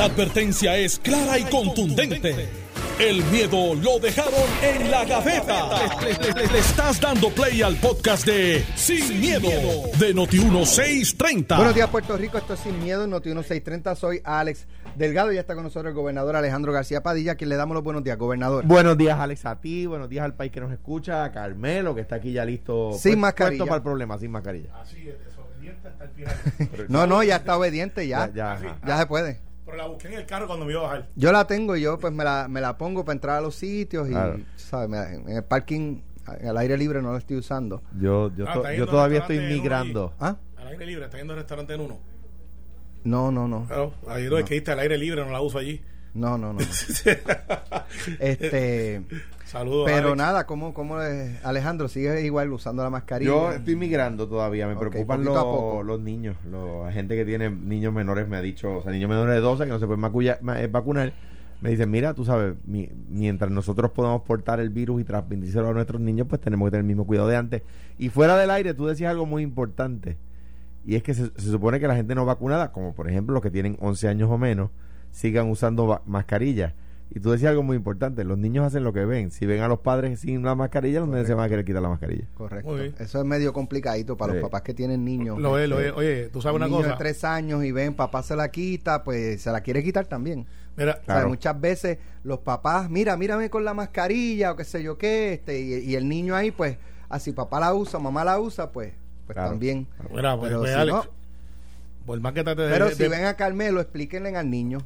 La advertencia es clara y contundente. El miedo lo dejaron en la gaveta. Le, le estás dando play al podcast de Sin, miedo, de Noti1630. Buenos días, Puerto Rico. Esto es Sin Miedo en Noti1630. Soy Alex Delgado y ya está con nosotros el gobernador Alejandro García Padilla, a quien le damos los buenos días, gobernador. Buenos días, Alex, a ti. Buenos días al país que nos escucha. A Carmelo, que está aquí ya listo. Sin mascarilla. puesto para el problema, sin mascarilla. Así es, desobediente hasta el final. No, no, ya está obediente, ya. Ya, Ya, ya, se puede. Pero la busqué en el carro cuando me iba a bajar. Yo la tengo y yo pues me la, me la pongo para entrar a los sitios y, Claro. ¿sabes? Me- En el parking, al aire libre no la estoy usando. Yo, yo, Ah, to- yo todavía estoy migrando. ¿Ah? Al aire libre, está yendo al restaurante en uno. No, no, no. Claro, ahí lo que diste al aire libre, no la uso allí. No, no, no. este, Saludos. pero Alex. nada, ¿cómo, cómo es? Alejandro sigue igual usando la mascarilla? Yo estoy migrando todavía, me preocupan los, los niños, la gente que tiene niños menores me ha dicho, o sea, niños menores de 12 que no se pueden maculla- ma- eh, vacunar, me dicen, mira, tú sabes, mi- mientras nosotros podamos portar el virus y transmitírselo a nuestros niños, pues tenemos que tener el mismo cuidado de antes. Y fuera del aire, tú decías algo muy importante, y es que se, se supone que la gente no vacunada, como por ejemplo los que tienen 11 años o menos, sigan usando mascarillas. Y tú decías algo muy importante, los niños hacen lo que ven. Si ven a los padres sin la mascarilla, los niños se van a querer quitar la mascarilla. Correcto. Eso es medio complicadito para Sí. los papás que tienen niños. Lo es, lo es. Oye, tú sabes una niños cosa. de tres años y ven, papá se la quita, pues se la quiere quitar también. Mira, O sea, Claro. muchas veces los papás, mira, mírame con la mascarilla o qué sé yo qué, este, y, y el niño ahí, pues, así papá la usa, mamá la usa, pues, pues Claro. también. mira, pues, Pero pues, si Alex, no- por más que de. Pero de- si de- ven a Carmelo, explíquenle al niño.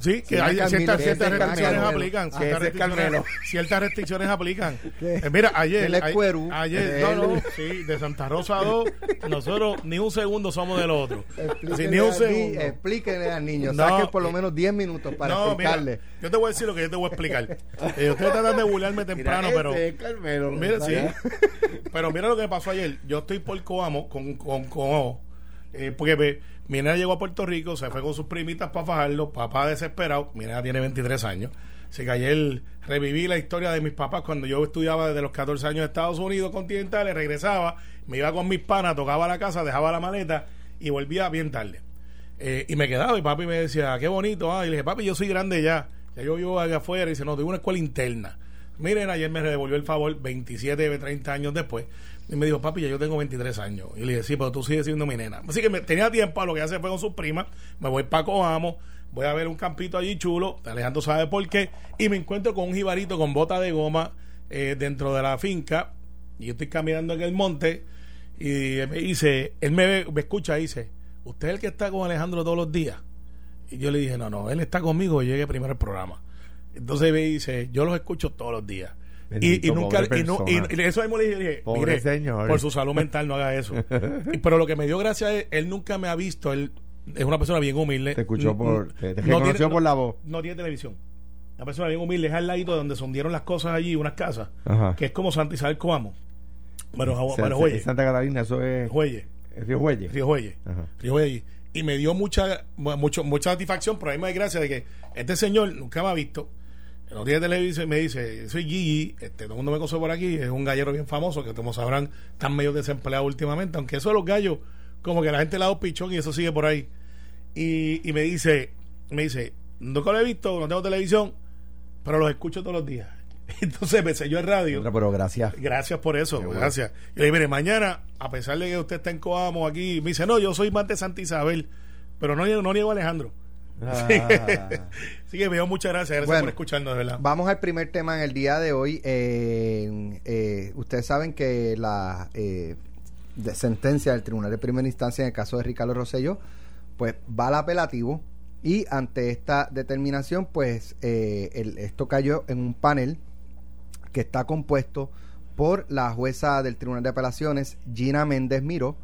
Sí, que Sí, hay ciertas, ciertas restricciones aplican. Ciertas restricciones, ciertas restricciones aplican. Eh, mira, ayer. Ay- cuerú. Ayer, no, no, sí, de Santa Rosa 2, nosotros ni un segundo somos del otro. Explíquenle, ni un segundo. explíquenle al niño, No, saquen por lo menos 10 minutos para no, mira, explicarle. yo te voy a decir lo que yo te voy a explicar. Eh, ustedes tratan de burlarme temprano, Mira, pero. ese es Carmelo, Mira, sí. Pero mira lo que pasó ayer. Yo estoy por Coamo, con, con Coamo, eh, porque ve, mi nena llegó a Puerto Rico, se fue con sus primitas para fajarlo, papá desesperado, mi nena tiene 23 años. Así que ayer reviví la historia de mis papás cuando yo estudiaba desde los 14 años en Estados Unidos continentales, regresaba, me iba con mis panas, tocaba la casa, dejaba la maleta y volvía bien tarde. Eh, y me quedaba y papi me decía, qué bonito, ah, y le dije, papi, yo soy grande ya, ya yo vivo allá afuera, y dice, no, tengo una escuela interna. Miren, ayer me devolvió el favor 27, 30 años después. Y me dijo, papi, ya yo tengo 23 años. Y le dije, sí, pero tú sigues siendo mi nena. Así que tenía tiempo, lo que hace fue con sus primas. Me voy para Coamo, voy a ver un campito allí chulo. Alejandro sabe por qué. Y me encuentro con un jibarito con bota de goma eh, dentro de la finca. Y yo estoy caminando en el monte. Y me dice, él me, ve- me escucha y dice, ¿usted es el que está con Alejandro todos los días? Y yo le dije, no, no, él está conmigo, yo llegué primero al programa. Entonces me dice, yo los escucho todos los días. Y, Bendito, y nunca, y, no- y- eso mismo le dije, Pobre señor. por su salud mental no haga eso. Y- pero lo que me dio gracia es, él nunca me ha visto, él es una persona bien humilde. Te escuchó por- te- te no reconoció tiene- por la voz. No tiene televisión. Una persona bien humilde, es al ladito de donde se hundieron las cosas allí, unas casas, Ajá. que es como Santa Isabel Coamo. Pero, Sa- pero Santa Catalina, eso es es Río Juelle. Río Juelle. Río Juelle. Y me dio mucha, mu- mucho, mucha satisfacción, pero a mí me da gracia de que este señor nunca me ha visto. No tiene televisión y me dice, soy Gigi, este, todo el mundo me conoce por aquí, es un gallero bien famoso, que como sabrán, están medio desempleados últimamente, aunque eso de los gallos, como que la gente le ha dado pichón y eso sigue por ahí. Y, y me dice, me dice, nunca lo he visto, no tengo televisión, pero los escucho todos los días. Entonces me selló el radio. Pero gracias. Gracias por eso, bueno. gracias. Y le dije, mire, mañana, a pesar de que usted está en Coamo aquí, me dice, no, yo soy más de Santa Isabel, pero no, no niego a Alejandro. Ah. Así que me dio muchas gracias, gracias Bueno, por escucharnos, verdad. Vamos al primer tema en el día de hoy. Eh, eh, ustedes saben que la eh, de- sentencia del Tribunal de Primera Instancia en el caso de Ricardo Rosselló, pues va al apelativo y ante esta determinación, pues eh, el- esto cayó en un panel que está compuesto por la jueza del Tribunal de Apelaciones, Gina Méndez Miro,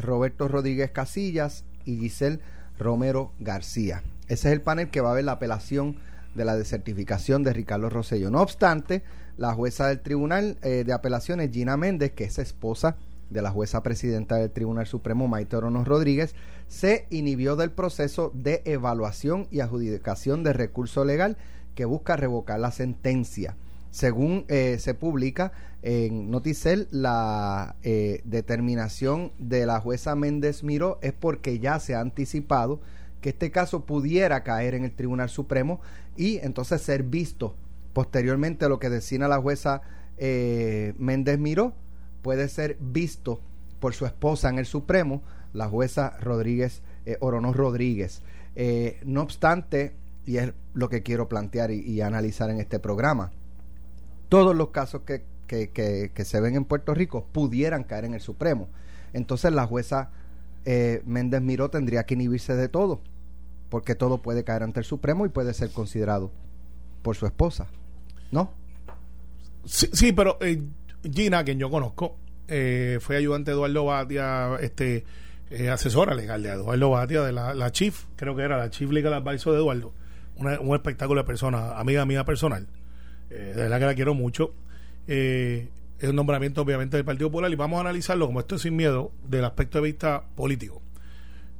Roberto Rodríguez Casillas y Giselle Romero García. Ese es el panel que va a ver la apelación de la desertificación de Ricardo Rosello. No obstante, la jueza del Tribunal eh, de Apelaciones, Gina Méndez, que es esposa de la jueza presidenta del Tribunal Supremo, Maite Oronos Rodríguez, se inhibió del proceso de evaluación y adjudicación de recurso legal que busca revocar la sentencia. Según eh, se publica en Noticel, la eh, determinación de la jueza Méndez Miró es porque ya se ha anticipado que este caso pudiera caer en el Tribunal Supremo y entonces ser visto posteriormente lo que decina la jueza eh, Méndez Miró, puede ser visto por su esposa en el Supremo, la jueza Rodríguez, eh, Rodríguez. Eh, no obstante, y es lo que quiero plantear y analizar en este programa, todos los casos que, que, que, se ven en Puerto Rico pudieran caer en el Supremo. Entonces la jueza eh, Méndez Miró tendría que inhibirse de todo, porque todo puede caer ante el Supremo y puede ser considerado por su esposa, ¿no? Sí, sí, pero eh, Gina, quien yo conozco, eh, fue ayudante de Eduardo Batia, este, eh, asesora legal de Eduardo Batia, de la, la Chief, creo que era la Chief Legal Advisor de Eduardo. Una- un espectáculo de persona, amiga mía personal. Eh, de verdad que la quiero mucho. Eh, es un nombramiento, obviamente, del Partido Popular y vamos a analizarlo, como esto es sin miedo, del aspecto de vista político.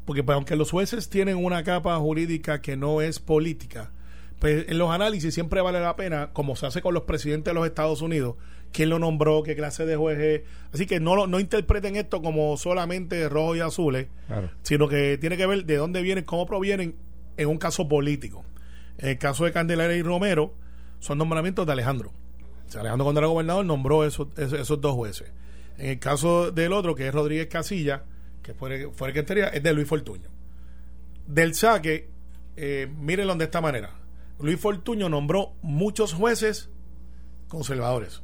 Porque pues, aunque los jueces tienen una capa jurídica que no es política, pues en los análisis siempre vale la pena, como se hace con los presidentes de los Estados Unidos, quién lo nombró, qué clase de juez es. Así que no, no interpreten esto como solamente rojo y azules, Claro. sino que tiene que ver de dónde vienen, cómo provienen en un caso político. En el caso de Candelaria y Romero, son nombramientos de Alejandro. O sea, Alejandro cuando era gobernador nombró esos, esos, esos dos jueces. En el caso del otro, que es Rodríguez Casilla, que fue, fue el que estaría, es de Luis Fortuño. Del saque, eh, mírenlo de esta manera. Luis Fortuño nombró muchos jueces conservadores.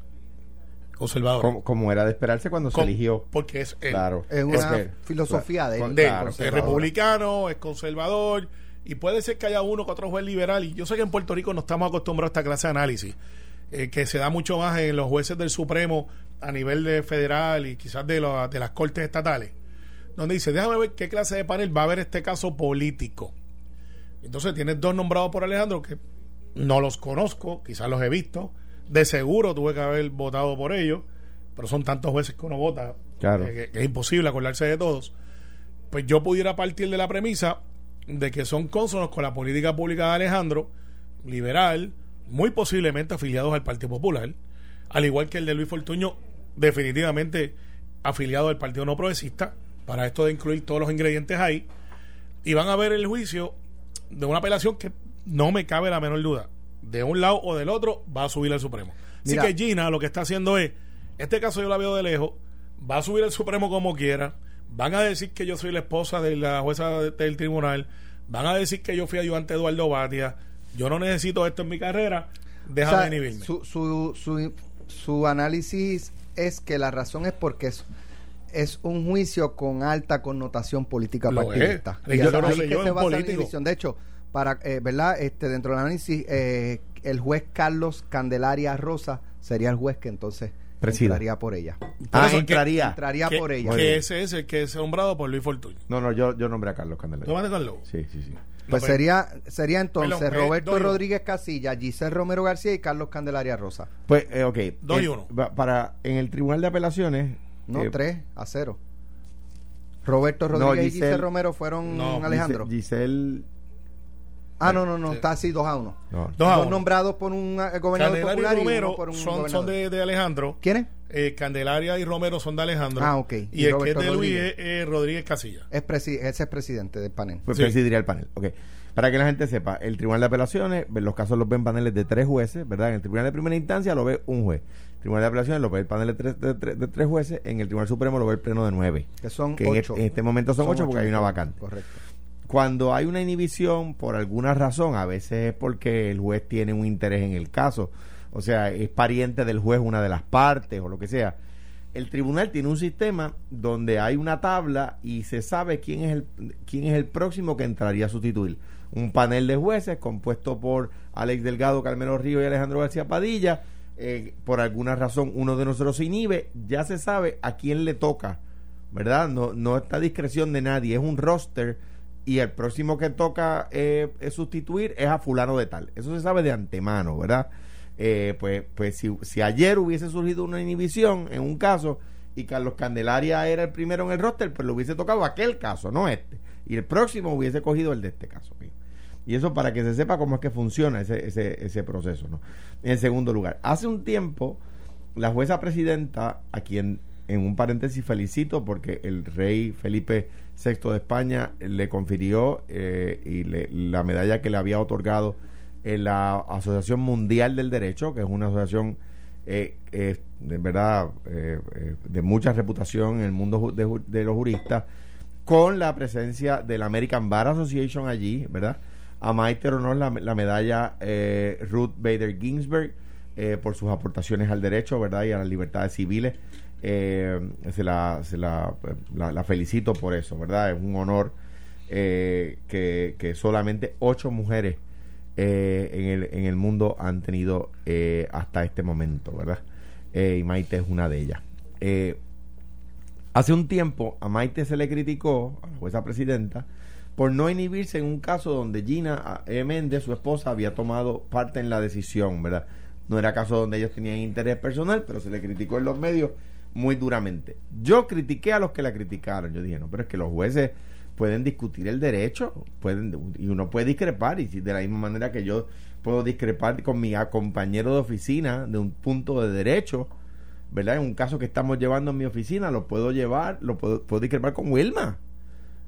Conservadores. Como, como era de esperarse cuando se eligió. Porque es él. Claro. Es una Porque- filosofía de él. De él. claro, es republicano, es conservador y puede ser que haya uno que otro juez liberal y yo sé que en Puerto Rico no estamos acostumbrados a esta clase de análisis eh, que se da mucho más en los jueces del Supremo a nivel de federal y quizás de, lo- de las cortes estatales donde dice déjame ver qué clase de panel va a haber este caso político entonces tienes dos nombrados por Alejandro que no los conozco, quizás los he visto. De seguro tuve que haber votado por ellos, pero son tantos jueces que uno vota Claro. que, que es imposible acordarse de todos. Pues yo pudiera partir de la premisa de que son cónsonos con la política pública de Alejandro, liberal, muy posiblemente afiliados al Partido Popular, al igual que el de Luis Fortuño, definitivamente afiliado al Partido No Progresista, para esto de incluir todos los ingredientes ahí y van a ver el juicio de una apelación que no me cabe la menor duda. De un lado o del otro va a subir al Supremo. Así Mira. que Gina lo que está haciendo es, este caso yo la veo de lejos, va a subir al Supremo como quiera, van a decir que yo soy la esposa de la jueza de- del tribunal, van a decir que yo fui ayudante de Eduardo Batia, yo no necesito esto en mi carrera, O déjame sea, inhibirme. su, su, su, su análisis es que la razón es porque es, es un juicio con alta connotación política Lo partidista. es. Y se basa político. inhibición. De hecho, para eh, verdad este dentro del análisis eh, el juez Carlos Candelaria Rosa sería el juez que entonces Presida. entraría por ella. Ah, eso que- entraría. Entraría que, por ella. Que ese es el que es nombrado por Luis Fortuño. No, no, yo, yo nombré a Carlos ¿Tú Candelaria. vas a Carlos? Sí, sí, sí. Pues No, sería sería entonces Perdón, eh, Roberto uno. Rodríguez Casilla, Giselle Romero García y Carlos Candelaria Rosa. Pues, eh, ok. Dos y El- uno. Para, en el Tribunal de Apelaciones. No, eh, tres a cero. Roberto No, Rodríguez y Giselle- Romero fueron No, Alejandro. Gise- Giselle. Ah, no, no, no, Sí. está así dos a uno. No. Dos a Dos uno. nombrados por un eh, gobernador Candelaria popular y y Romero uno por un son, son gobernador. de, de Alejandro. ¿Quiénes? Eh, Candelaria y Romero son de Alejandro. Ah, ok. Y, Y el que es Roberto de Luis Rodríguez. es eh, Rodríguez Casilla. Es presi- ese es presidente del panel. Pues Sí. presidiría el panel. Ok. Para que la gente sepa, el Tribunal de Apelaciones, ve- los casos los ven paneles de tres jueces, ¿verdad? En el Tribunal de Primera Instancia lo ve un juez. El Tribunal de Apelaciones lo ve el panel de tres, de, tres- de tres jueces. En el Tribunal Supremo lo ve el pleno de nueve. que son Que en, ocho. este- en este momento son, ocho porque hay una vacante. Correcto. Cuando hay una inhibición por alguna razón, a veces es porque el juez tiene un interés en el caso, o sea, es pariente del juez una de las partes o lo que sea. El tribunal tiene un sistema donde hay una tabla y se sabe quién es el quién es el próximo que entraría a sustituir. Un panel de jueces compuesto por Alex Delgado, Carmelo Río y Alejandro García Padilla. Eh, por alguna razón uno de nosotros se inhibe, ya se sabe a quién le toca ¿verdad? No, no está a discreción de nadie, es un roster y el próximo que toca eh, eh, sustituir es a fulano de tal. Eso se sabe de antemano, ¿verdad? Eh, pues pues si, si ayer hubiese surgido una inhibición en un caso y Carlos Candelaria era el primero en el roster, pues le hubiese tocado aquel caso, no este. Y el próximo hubiese cogido el de este caso. Y eso para que se sepa cómo es que funciona ese, ese, ese proceso, ¿no? En segundo lugar, hace un tiempo, la jueza presidenta, a quien en un paréntesis felicito porque el rey Felipe VI de España le confirió eh, y le- la medalla que le había otorgado en la Asociación Mundial del Derecho, que es una asociación eh, eh, de verdad eh, eh, de mucha reputación en el mundo de, los juristas, con la presencia de la American Bar Association allí, ¿verdad? A Maite Honor la, la medalla eh, Ruth Bader Ginsburg por sus aportaciones al derecho, ¿verdad? Y a las libertades civiles. Eh, se la, se la, la- felicito por eso, ¿verdad? Es un honor eh, que, que solamente ocho mujeres eh, en, el, en el mundo han tenido eh, hasta este momento, ¿verdad? Eh, y Maite es una de ellas. Eh, hace un tiempo a Maite se le criticó, a la jueza presidenta, por no inhibirse en un caso donde Gina E. Méndez, su esposa, había tomado parte en la decisión, ¿verdad? No era caso donde ellos tenían interés personal, pero se le criticó en los medios muy duramente. Yo critiqué a los que la criticaron. Yo dije, no, pero es que los jueces pueden discutir el derecho, pueden y uno puede discrepar y de la misma manera que yo puedo discrepar con mi compañero de oficina de un punto de derecho, ¿verdad? En un caso que estamos llevando en mi oficina, lo puedo llevar, lo puedo, discrepar con Wilma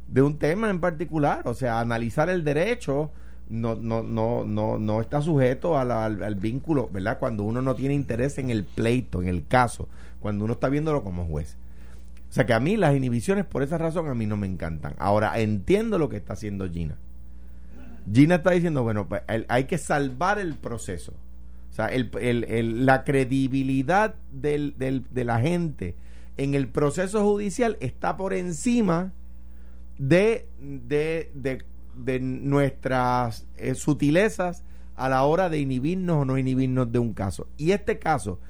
de un tema en particular, o sea, analizar el derecho no no no no no está sujeto al vínculo, ¿verdad? Cuando uno no tiene interés en el pleito, en el caso, cuando uno está viéndolo como juez. O sea que a mí las inhibiciones por esa razón a mí no me encantan. Ahora entiendo lo que está haciendo Gina. Gina está diciendo, bueno, pues, hay que salvar el proceso. O sea, la credibilidad del, de la gente en el proceso judicial está por encima de, de, de, de nuestras eh, sutilezas a la hora de inhibirnos o no inhibirnos de un caso. Y este caso,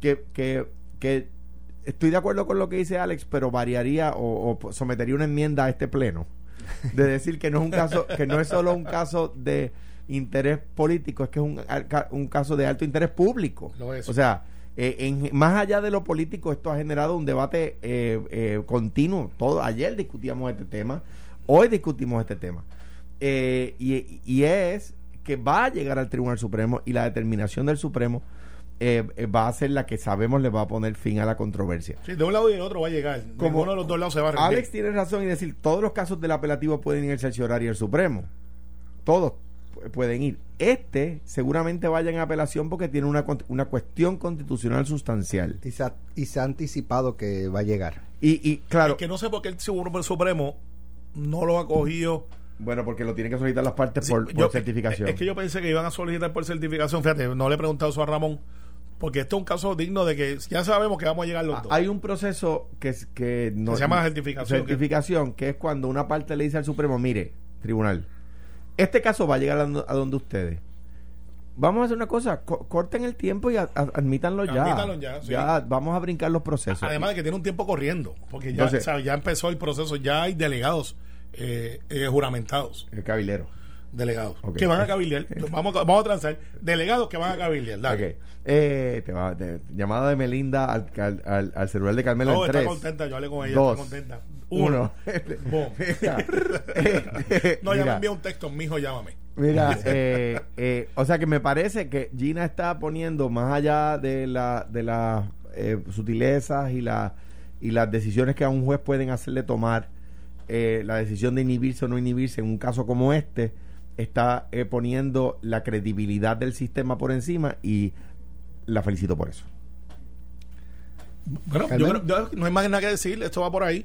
que, que, que estoy de acuerdo con lo que dice Alex, pero variaría o, o sometería una enmienda a este pleno de decir que no es un caso, que no es solo un caso de interés político, es que es un, un caso de alto interés público. Lo es. O sea, eh, en, más allá de lo político, esto ha generado un debate eh, eh, continuo. Todo, ayer discutíamos este tema, hoy discutimos este tema. Eh, y, y es que va a llegar al Tribunal Supremo y la determinación del Supremo eh, eh, va a ser la que sabemos le va a poner fin a la controversia. Sí, de un lado y del otro va a llegar. Como- Ninguno de los dos lados se va a rendir. Alex tiene razón y decir, todos los casos del apelativo pueden ir al cerciorario y el Supremo. Todos pu- pueden ir. Este seguramente vaya en apelación porque tiene una, una cuestión constitucional sustancial. Y se, ha, y se ha anticipado que va a llegar. Y, y claro, Es que no sé por qué el Supremo- Supremo no lo ha cogido. bueno, porque lo tienen que solicitar las partes Sí, por, por yo- certificación. Es que yo pensé que iban a solicitar por certificación. Fíjate, no le he preguntado eso a Ramón. Porque este es un caso digno de que ya sabemos que vamos a llegar los Ah, dos. Hay un proceso que, que, no, Que se llama certificación. certificación, que es cuando una parte le dice al Supremo, mire, tribunal, este caso va a llegar a, a donde ustedes. Vamos a hacer una cosa, co- corten el tiempo y a- a- admítanlo ya. Admítanlo ya, sí. vamos a brincar los procesos. Además de que tiene un tiempo corriendo. Porque ya, Entonces- o sea, ya empezó el proceso. Ya hay delegados eh, eh, juramentados. el cabilero. Delegados. Que van a cabildear. Vamos, a- vamos a transar. Delegados que van a cabildear. Dale. Ok. Eh, te va- te- llamada de Melinda al, al, al- al celular de Carmela No, en está tres. contenta. Yo hablé con ella. dos, está contenta. Uno. No, ya me envió un texto. Mijo, llámame. Mira, eh, eh, o sea que me parece que Gina está poniendo más allá de la de las eh, sutilezas y la y las decisiones que a un juez pueden hacerle tomar eh, la decisión de inhibirse o no inhibirse en un caso como este está eh, poniendo la credibilidad del sistema por encima y la felicito por eso. Bueno, yo creo- yo- no hay más nada que decir. Esto va por ahí.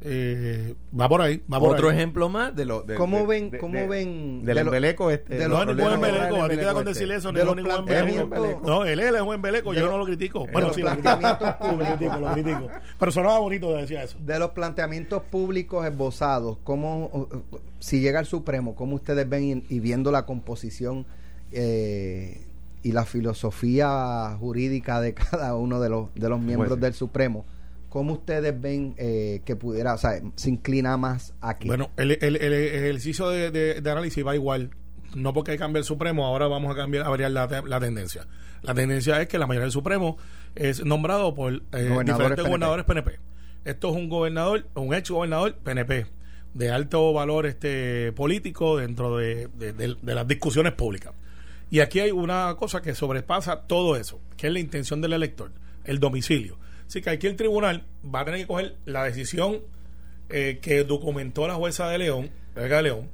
Eh, va por ahí. Va por Otro ahí. ejemplo más de lo de, ¿Cómo de- ven- de- cómo de- ven del embeleco este de los No, ningún embeleco. A ti te da del con decir eso. De ningún embeleco. No, él, es un embeleco. Yo no lo critico. de Bueno, los sí, lo critico. planteamientos Lo públicos. critico. Pero sonaba bonito de decir eso. De los planteamientos públicos esbozados, ¿cómo, si llega al Supremo, cómo ustedes ven y, y viendo la composición eh, y la filosofía jurídica de cada uno de los, de los miembros Jueces. del Supremo, cómo ustedes ven eh, que pudiera, o sea, se inclina más aquí? Bueno, el, el- el ejercicio de, de- de análisis va igual. No porque cambie el Supremo, ahora vamos a cambiar, a variar la, la tendencia. La tendencia es que la mayoría del Supremo es nombrado por eh, Gobernadores diferentes PNP. gobernadores PNP. Esto es un gobernador, un ex gobernador PNP, de alto valor este político dentro de, de- de- de las discusiones públicas. Y aquí hay una cosa que sobrepasa todo eso, que es la intención del elector, el domicilio. Así que aquí el tribunal va a tener que coger la decisión eh, que documentó la jueza de León, de León,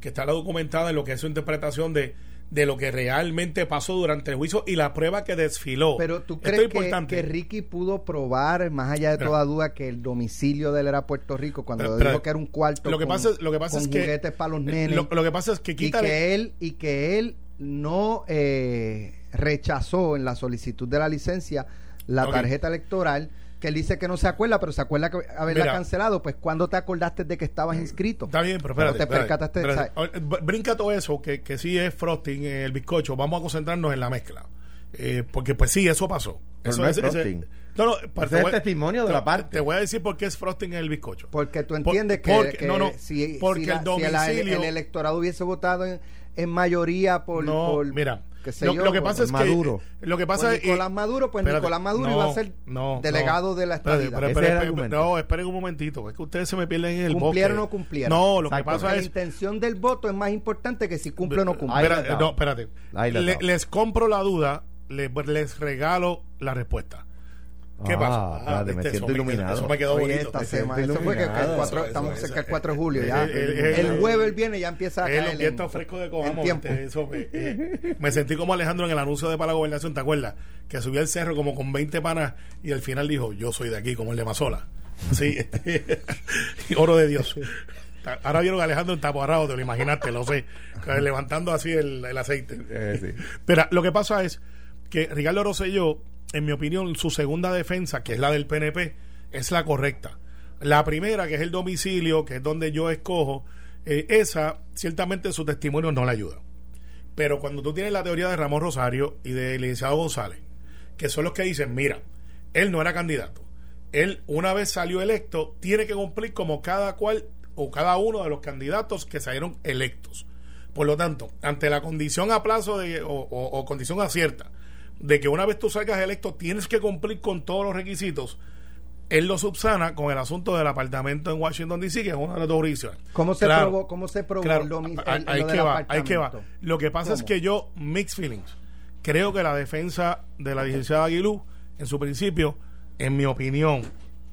que está documentada en lo que es su interpretación de, de lo que realmente pasó durante el juicio y la prueba que desfiló. Pero tú crees que, que Ricky pudo probar, más allá de Pero- toda duda, que el domicilio de él era Puerto Rico cuando Pero- dijo que era un cuarto lo que con, pasa es- lo que pasa con es que- juguetes para los nenes Lo, lo que pasa es que y quítale. que él y que él no eh, rechazó en la solicitud de la licencia la tarjeta electoral que él dice que no se acuerda, pero se acuerda que haberla Mira. cancelado. Pues, ¿cuándo te acordaste de que estabas inscrito? Está bien, pero espérate. te percataste, espérate. Brinca todo eso, que, que sí es frosting, eh, el bizcocho. Vamos a concentrarnos en la mezcla. Eh, porque, pues sí, eso pasó. Pero eso no es frosting. no, no, pero Ese te es voy- el testimonio de la parte. Te voy a decir por qué es frosting en el bizcocho. Porque tú Por- entiendes que, porque- que no, no, si, porque si la- el si el- domicilio- el, electorado hubiese votado en, en mayoría por, no, por- mira. Qué sé Lo, yo, lo que pasa es por que. Maduro. Lo que pasa es. Nicolás Maduro, pues espérate, Nicolás Maduro no, iba a ser no, delegado no. de la Espérate, estadidad. pero- Ese pero- es el pero- argumento. no, esperen un momentito. Es que ustedes se me pierden en el ¿Cumplieron bosque. o no cumplieron? No, lo que pasa Porque la es. intención del voto es más importante que si cumple o no cumple. La estaba. no, espérate. La Le- les compro la duda, le- les regalo la respuesta. ¿Qué Ah, pasa? espérate, me viste, siento eso iluminado. Eso me quedó Oye, bonito. esta Me siento semana. Eso fue que, el iluminado. cuatro- Eso, estamos eso, cerca del eso. 4 de julio. Ya. El- el- el, el- jueves viene ya empieza a El caer. en- fresco de viste, eso me, eh, me sentí como Alejandro en el anuncio de para la gobernación, ¿te acuerdas? Que subió el cerro como con 20 panas y al final dijo, yo soy de aquí, como el de Mazola. Sí, este, oro de Dios. Ahora vieron a Alejandro en taparrado, te lo imaginaste, lo sé, levantando así el, el aceite. Eh, sí. Pero lo que pasa es que Ricardo Rosselló, en mi opinión, su segunda defensa, que es la del PNP, es la correcta. La primera, que es el domicilio, que es donde yo escojo, eh, esa, ciertamente su testimonio no le ayuda. Pero cuando tú tienes la teoría de Ramón Rosario y de licenciado González, que son los que dicen, mira, él no era candidato. Él, una vez salió electo, tiene que cumplir como cada cual o cada uno de los candidatos que salieron electos. Por lo tanto, ante la condición a plazo de, o condición acierta de que una vez tú salgas electo tienes que cumplir con todos los requisitos, él lo subsana con el asunto del apartamento en Washington D.C., que es una de las dos jurisdicciones. ¿Cómo se Claro, probó, cómo se probó Claro, el domi- ahí- lo que va, ahí que va. Lo que pasa es que yo, mixed feelings, creo que la defensa de la licenciada Aguilú, en su principio, en mi opinión,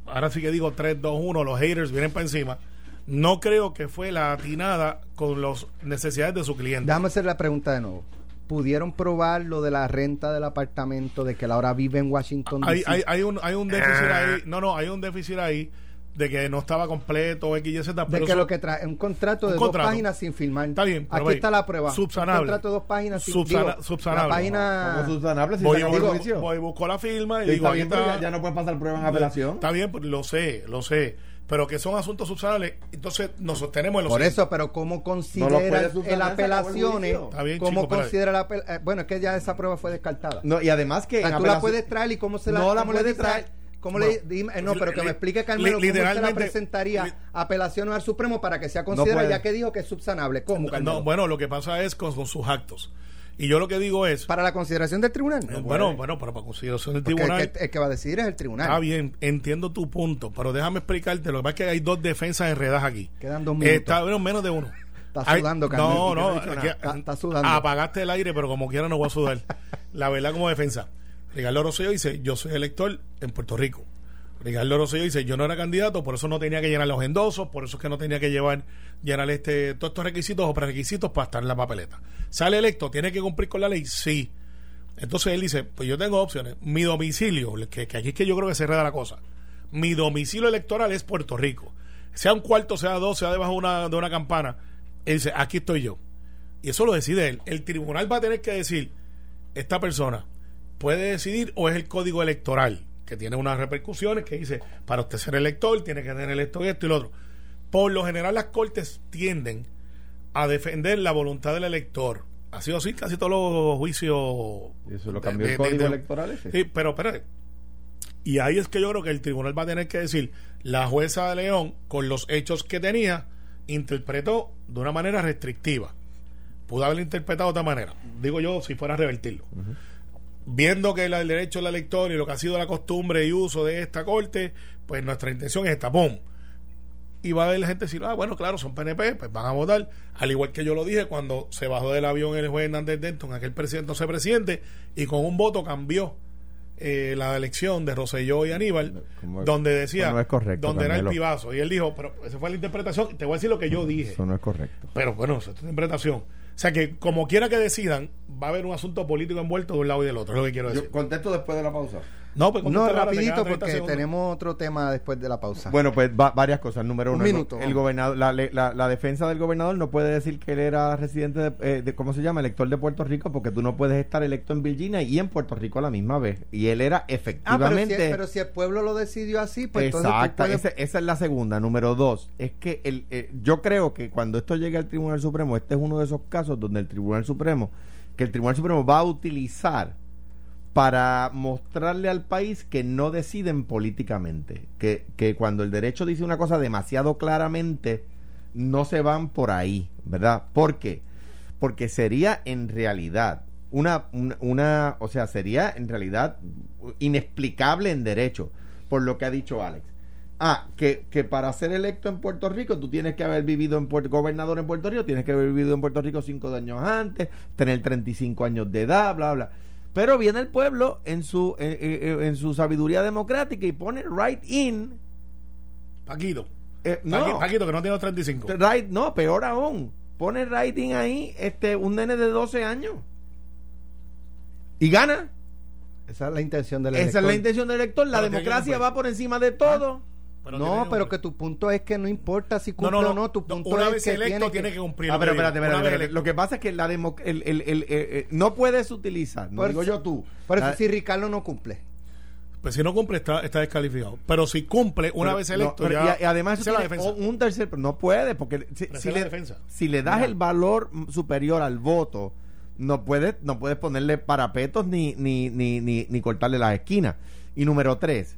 ahora sí que digo 3, 2, 1, los haters vienen para encima, no creo que fue la atinada con las necesidades de su cliente. Déjame hacer la pregunta de nuevo. ¿Pudieron probar lo de la renta del apartamento, de que ahora vive en Washington, hay, D.C.? hay, hay un, hay un déficit Ah. ahí, no, no, hay un déficit ahí de que no estaba completo, X, Y, Z, de pero que eso- lo que trae un contrato Un de contrato. dos páginas sin firmar. Está bien, pero Aquí ve, está la prueba. subsanable. Un contrato de dos páginas sin Subsana- digo, subsanable. La página. Como subsanable si voy, voy, busco la firma y Sí, digo, está bien, pero ya, ya no pueden pasar pruebas en apelación. Está bien, pues, lo sé, lo sé. Pero que son asuntos subsanables, entonces nos sostenemos en los Por eso, pero ¿cómo No considera puede el se apelaciones? Está bien, ¿Cómo chico, considera la apel- eh, Bueno, es que ya esa prueba fue descartada. No, y además que. O sea, en tú la puedes traer y cómo se la, No la cómo le puede dice- traer. ¿Cómo Bueno, le dime- no, pero que me explique li- Carmelo cómo usted la literalmente- presentaría apelación al Supremo para que sea considerada ya que dijo que es subsanable. ¿Cómo, Carmelo? No, bueno, lo que pasa es con, con sus actos. Y yo lo que digo es, para la consideración del tribunal. eh, bueno, bueno, pero para consideración del Porque tribunal, el, que, el que va a decidir es el tribunal. está bien, entiendo tu punto, pero déjame explicarte, lo que pasa es que hay dos defensas enredadas aquí. Quedan dos minutos. Está, bueno, menos de uno. Está sudando, Carmelo. No, no, aquí-. Está- está sudando. Apagaste el aire, pero como quiera no voy a sudar. La verdad como defensa. Ricardo Rosselló dice, yo soy elector en Puerto Rico. Ricardo Rosselló dice, yo no era candidato, por eso no tenía que llenar los endosos, por eso es que no tenía que llevar, llenar este, todos estos requisitos o prerequisitos para estar en la papeleta. Sale electo, tiene que cumplir con la ley, sí. Entonces él dice, pues yo tengo opciones. Mi domicilio, que, aquí es que yo creo que se reda la cosa. Mi domicilio electoral es Puerto Rico. Sea un cuarto, sea dos, sea debajo de una, de una campana. Él dice, aquí estoy yo. Y eso lo decide él. El tribunal va a tener que decir, esta persona puede decidir o es el código electoral, que tiene unas repercusiones que dice, para usted ser elector, tiene que tener esto, esto y lo otro. Por lo general las cortes tienden a defender la voluntad del elector. Ha sido así casi todos los juicios. Y eso lo cambió de- el código de- electoral ese. Sí, pero espérate. Y ahí es que yo creo que el tribunal va a tener que decir, la jueza de León, con los hechos que tenía, interpretó de una manera restrictiva. Pudo haberlo interpretado de otra manera. Digo yo, si fuera a revertirlo. Viendo que la- el derecho del elector y lo que ha sido la costumbre y uso de esta corte, pues nuestra intención es esta, ¡pum! Y va a haber gente decir, ah, bueno, claro, son PNP, pues van a votar. Al igual que yo lo dije cuando se bajó del avión el juez Hernández Denton, aquel presidente, no sé presidente, y con un voto cambió eh, la elección de Roselló y Aníbal, ¿Cómo es? donde decía, no es correcto, donde era el pibazo. Y él dijo, pero esa fue la interpretación, te voy a decir lo que yo dije. Eso no es correcto. Pero bueno, esa es tu interpretación. O sea que como quiera que decidan, va a haber un asunto político envuelto de un lado y del otro, es lo que quiero decir. contesto después de la pausa. No, pues No, te rapidito, quedan 30 porque segundos. tenemos otro tema después de la pausa. Bueno, pues va- varias cosas. Número Un uno, minuto, el, gobernador, la, la- la defensa del gobernador no puede decir que él era residente de, eh, de- ¿cómo se llama? Elector de Puerto Rico, porque tú no puedes estar electo en Virginia y en Puerto Rico a la misma vez. Y él era ah, pero si, efectivamente. pero si el pueblo lo decidió así, pues Exacto, puedes- esa es la segunda. Número dos, es que el, eh, yo creo que cuando esto llegue al Tribunal Supremo, este es uno de esos casos donde el Tribunal Supremo, que el Tribunal Supremo va a utilizar para mostrarle al país que no deciden políticamente, que, que cuando el derecho dice una cosa demasiado claramente, no se van por ahí, ¿verdad? ¿Por qué? Porque sería en realidad una, una, una- o sea, sería en realidad inexplicable en derecho, por lo que ha dicho Alex. Ah, que, que para ser electo en Puerto Rico tú tienes que haber vivido en Puerto gobernador en Puerto Rico, tienes que haber vivido en Puerto Rico cinco años antes, tener 35 años de edad, bla, bla. Pero viene el pueblo en su, en su sabiduría democrática y pone right in. Paquito. eh, no, Paquito, que no tiene los 35. right, no, peor aún. Pone right in ahí este, un nene de 12 años. Y gana. Esa es la intención del Esa es la elector. intención del elector. La Pero democracia va por encima de todo. Pero no, pero que tu punto es que no importa si cumple no, no. o no, tu punto una es vez que electo tiene que... que cumplir. Ah, lo pero que digo. espérate, Una espérate, vez espérate. electo. Lo que pasa es que la demo- el, el- el- eh, eh, no puedes utilizar, no Por digo eso- yo tú. Por eso La- si Ricardo no cumple. Pues si no cumple, está, está descalificado. Pero si cumple, una pero- vez electo, ya. y, y además eso tiene un tercer, no puede porque si, si le, defensa. si le das el valor superior al voto, no puedes no puedes ponerle parapetos ni ni, ni, ni, ni cortarle las esquinas. Y número tres,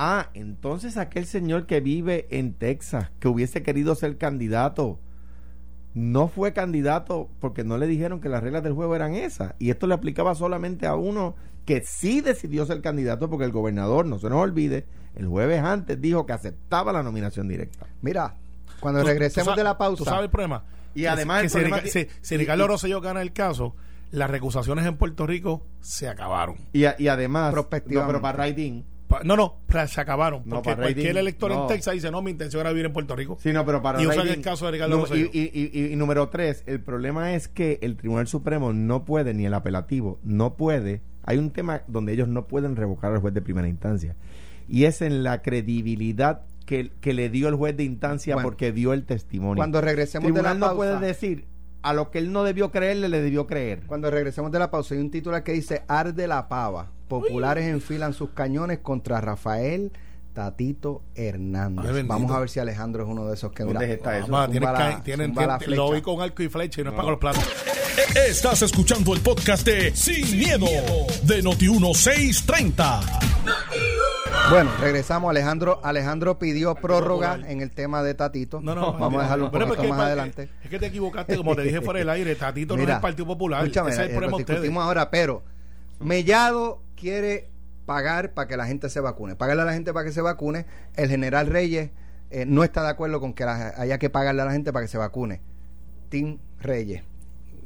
ah, entonces aquel señor que vive en Texas, que hubiese querido ser candidato, no fue candidato porque no le dijeron que las reglas del juego eran esas. Y esto le aplicaba solamente a uno que sí decidió ser candidato porque el gobernador, no se nos olvide, el jueves antes dijo que aceptaba la nominación directa. Mira, cuando Tú- regresemos tú de la pausa... ¿Tú sabes el problema? Y además que el si, problema y- Ricardo Rosselló gana el caso, las recusaciones en Puerto Rico se acabaron. Y, además, no, Prospectivamente. pero para writing, Pa- No, no, se acabaron. No, Porque para cualquier rating, elector no. en Texas dice, no, mi intención era vivir en Puerto Rico. Sí, no, pero para Y usan el caso de Ricardo no, y, y- y- y número tres, el problema es que el Tribunal Supremo no puede, ni el apelativo, no puede. Hay un tema donde ellos no pueden revocar al juez de primera instancia. Y es en la credibilidad que, que le dio el juez de instancia Bueno, porque dio el testimonio. Cuando regresemos de la tribunal pausa... no puede decir a lo que él no debió creerle, le debió creer. Cuando regresemos de la pausa, hay un titular que dice Arde la pava. Populares enfilan sus cañones contra Rafael Tatito Hernández. Ay. Vamos a ver si Alejandro es uno de esos que ¿Dónde mira, está eso? Mamá, tienen, la- tienen, tienen- lo vi con arco y flecha y no es para los platos. Estás escuchando el podcast de Sin, miedo, de Noti1630. Bueno, regresamos. Alejandro Alejandro pidió prórroga en el tema de Tatito. No, no, Vamos a dejarlo un poquito es más adelante. Es que te equivocaste, como te dije fuera del aire. Tatito no es el Partido Popular. Escúchame, es el eh, problema lo discutimos ahora, pero Mellado quiere pagar para que la gente se vacune. Pagarle a la gente para que se vacune. El general Reyes eh, no está de acuerdo con que la- haya que pagarle a la gente para que se vacune. Tim Reyes.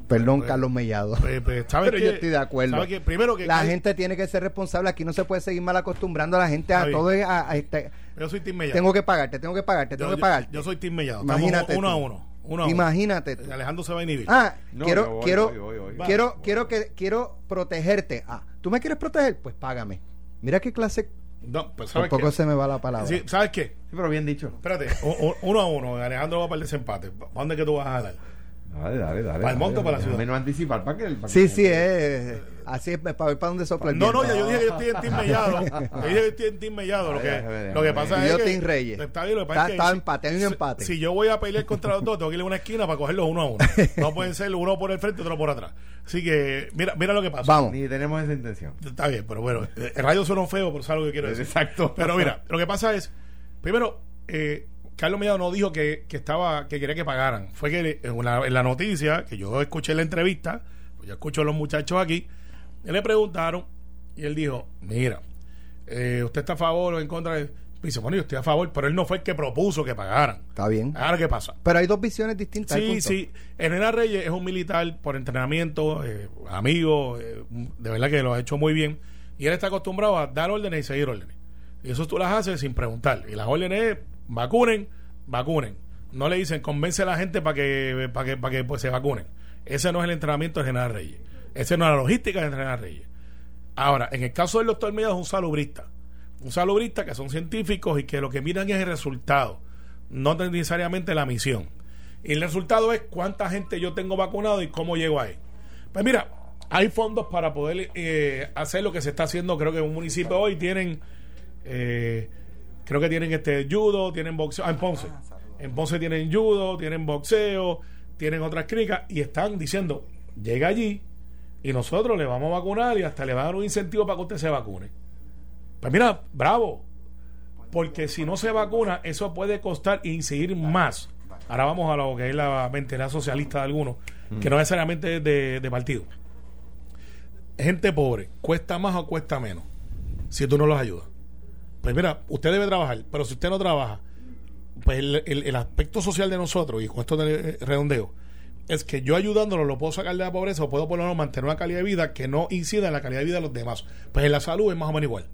Perdón, Pues, Carlos Mellado. Pues, pues, ¿sabes Pero yo estoy de acuerdo. Primero que la hay- gente tiene que ser responsable. Aquí no se puede seguir mal acostumbrando a la gente a todo. es a- a este, Yo soy Tim Mellado. tengo que pagarte, tengo que pagarte, yo, tengo que pagarte. yo soy Tim Mellado. Estamos Imagínate uno a tú. uno a uno. Imagínate tú. Alejandro se va a inhibir. Ah, No, quiero, voy, quiero, voy, voy, voy. quiero, quiero que, quiero protegerte. Ah, ¿tú me quieres proteger? Pues págame. Mira qué clase. no, pues ¿sabes poco qué? se me va la palabra. Sí, ¿Sabes qué? Sí, pero bien dicho. Espérate, uno a uno. Alejandro va para el desempate. ¿Para dónde es que tú vas a jalar? Dale, dale, dale. ¿Para el monte o para la ciudad? no anticipar para que el- Sí, sí, es. Así es, para ver para dónde sopla el No, no, ya yo dije que yo estoy en Team Mellado. Yo dije que estoy en Team Mellado. Lo que, lo pasa es yo. Team Reyes. Está bien, lo que pasa Está- es que si- empate, hay un empate. Si yo voy a pelear contra los dos, tengo que ir a una esquina para cogerlos uno a uno. No pueden ser uno por el frente y otro por atrás. Así que, mira, mira lo que pasa. Vamos. Ni tenemos esa intención. Está bien, pero bueno, el radio suena feo, pero sabes lo que quiero decir. Exacto. Pero mira, lo que pasa es, primero, eh, Carlos Mellado no dijo que, que estaba que quería que pagaran. Fue que en la, en la noticia, que yo escuché la entrevista, pues yo escucho a los muchachos aquí, y le preguntaron, y él dijo, mira, eh, ¿usted está a favor o en contra de...? Y dice, bueno, yo estoy a favor, pero él no fue el que propuso que pagaran. Está bien. Ahora, ¿qué pasa? Pero hay dos visiones distintas. Sí, sí. Enena Reyes es un militar por entrenamiento, eh, amigo, eh, de verdad que lo ha hecho muy bien. Y él está acostumbrado a dar órdenes y seguir órdenes. Y eso tú las haces sin preguntar. Y las órdenes es vacunen, vacunen. No le dicen convence a la gente para que, para que, que pues, se vacunen. Ese no es el entrenamiento del general Reyes. Esa no es la logística del general Reyes. Ahora, en el caso del doctor Mellado es un salubrista. Un salubrista que son científicos y que lo que miran es el resultado, no necesariamente la misión. Y el resultado es cuánta gente yo tengo vacunado y cómo llego ahí. Pues mira, hay fondos para poder eh, hacer lo que se está haciendo. Creo que en un municipio hoy tienen, eh, creo que tienen este judo, tienen boxeo. Ah, en Ponce. En Ponce tienen judo, tienen boxeo, tienen otras clínicas y están diciendo, llega allí y nosotros le vamos a vacunar y hasta le va a dar un incentivo para que usted se vacune. Pues mira, bravo. Porque si no se vacuna, eso puede costar y incidir más. Ahora vamos a lo que es la mentalidad socialista de algunos, que no necesariamente es de, de partido. Gente pobre, ¿cuesta más o cuesta menos? Si tú no los ayudas. Pues mira, usted debe trabajar, pero si usted no trabaja, pues el, el- el aspecto social de nosotros, y con esto de redondeo, es que yo ayudándolo lo puedo sacar de la pobreza o puedo por lo menos mantener una calidad de vida que no incida en la calidad de vida de los demás. Pues en la salud es más o menos igual.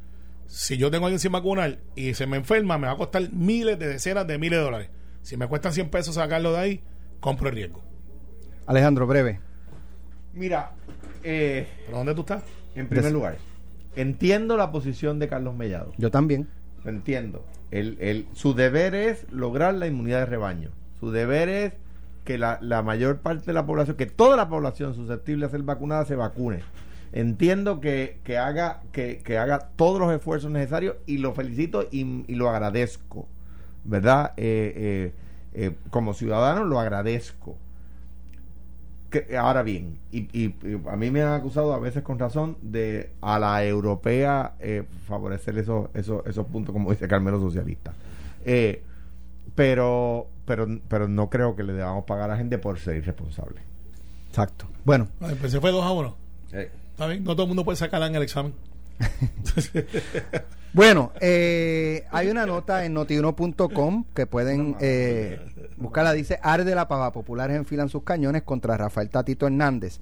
Si yo tengo a alguien sin vacunar y se me enferma, me va a costar miles de decenas de miles de dólares. Si me cuesta 100 pesos sacarlo de ahí, compro el riesgo. Alejandro, breve. Mira, eh, ¿Pero dónde tú estás? en primer Des- lugar, entiendo la posición de Carlos Mellado. Yo también. Lo entiendo. El, el, su deber es lograr la inmunidad de rebaño. Su deber es que la, la mayor parte de la población, que toda la población susceptible a ser vacunada se vacune. Entiendo que, que haga que, que haga todos los esfuerzos necesarios y lo felicito y, y lo agradezco, ¿verdad? Eh, eh, eh, como ciudadano lo agradezco. Que- ahora bien, y, y- y a mí me han acusado a veces con razón de a la europea eh, favorecer esos, esos, esos puntos, como dice Carmelo Socialista. Eh, pero, pero, pero no creo que le debamos pagar a gente por ser irresponsable. Exacto. Bueno, Ay, pues se fue 2 a 1. ¿Está bien? No todo el mundo puede sacar en el examen. Bueno, eh, hay una nota en notiuno.com que pueden eh, buscarla. Dice: Arde la pava. Populares enfilan sus cañones contra Rafael Tatito Hernández.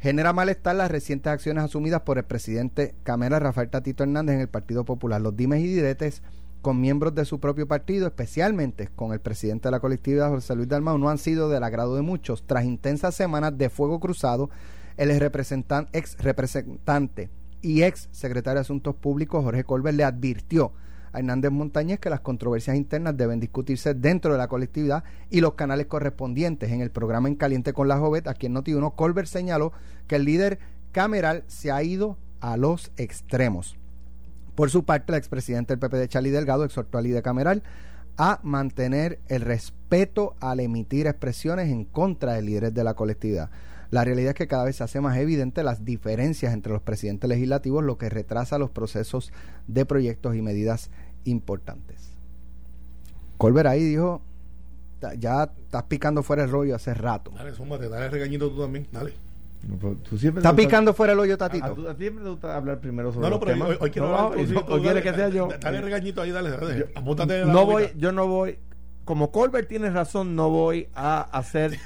Genera malestar las recientes acciones asumidas por el presidente Camera Rafael Tatito Hernández en el Partido Popular. Los dimes y diretes con miembros de su propio partido, especialmente con el presidente de la colectividad, José Luis Dalmau, no han sido del agrado de muchos. Tras intensas semanas de fuego cruzado, el ex representante y ex secretario de Asuntos Públicos, Jorge Colbert, le advirtió Hernández Montañez que las controversias internas deben discutirse dentro de la colectividad y los canales correspondientes. En el programa En Caliente con la Jovet, aquí en Noti1, Colbert señaló que el líder cameral se ha ido a los extremos. Por su parte, el expresidente del PPD, Charlie Delgado, exhortó al líder cameral a mantener el respeto al emitir expresiones en contra de líderes de la colectividad. La realidad es que cada vez se hace más evidente las diferencias entre los presidentes legislativos, lo que retrasa los procesos de proyectos y medidas importantes. Colbert ahí dijo, "Ta- ya estás picando fuera el rollo hace rato. Dale, súmate, dale regañito tú también. Dale. No, tú siempre Está picando fuera el hoyo, a- a- Tatito. tú- a ti siempre te gusta hablar primero sobre No, no, los pero temas. hoy, hoy quiero No, hablar hoy- tú, dale, que sea yo. Dale regañito ahí, dale. dale. Yo- Apúntate no voy, yo no voy. Como Colbert tiene razón, no voy a hacer,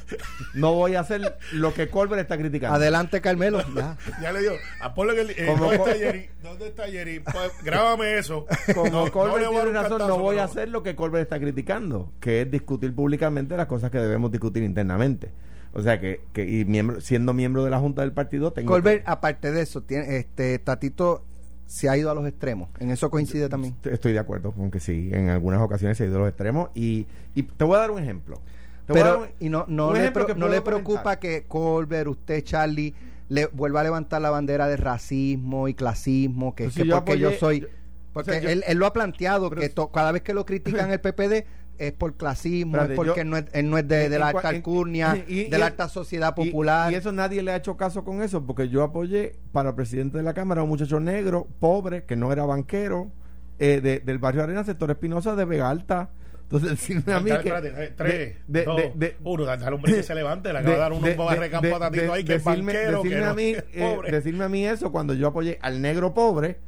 no voy a hacer lo que Colbert está criticando. Adelante, Carmelo. Ya. Ya le digo, el- eh, Como ¿dónde está Jerry? ¿Dónde está Jerry? Pues, grábame eso. Como No- Colbert tiene razón, no voy a hacer lo que Colbert está criticando, que es discutir públicamente las cosas que debemos discutir internamente. O sea que, que y miembro, siendo miembro de la Junta del partido, tengo Colbert, que- aparte de eso, tiene, este Tatito se ha ido a los extremos. En eso coincide también. Estoy de acuerdo con que sí, en algunas ocasiones se ha ido a los extremos. Y, y te voy a dar un ejemplo. Te voy a dar Pero, un- y no, no, un le, ejemplo pro- que no le preocupa comentar. que Colbert, usted, Charlie, le vuelva a levantar la bandera de racismo y clasismo, que, Pues que yo porque yo apoyé- soy... porque o sea, yo- él, él lo ha planteado, Pero que to- cada vez que lo critican el PPD es por clasismo, Espérate, es porque yo- él no es, él no es de, la alta alcurnia, y- y- de la alta sociedad popular. Y, eso nadie le ha hecho caso con eso, porque yo apoyé para presidente de la Cámara a un muchacho negro, pobre, que no era banquero, eh, de- del barrio Arena, sector Espinosa de Vega Alta. Entonces, decirme a mí que. espérate, tres, de- de- dos, de- de- uno, dale al hombre que se levante, le acaba de, dar un barre de- campo de- a Tatito ahí, que es decirme, banquero, que decirme no a mí, es eh, pobre. decirme a mí eso cuando yo apoyé al negro pobre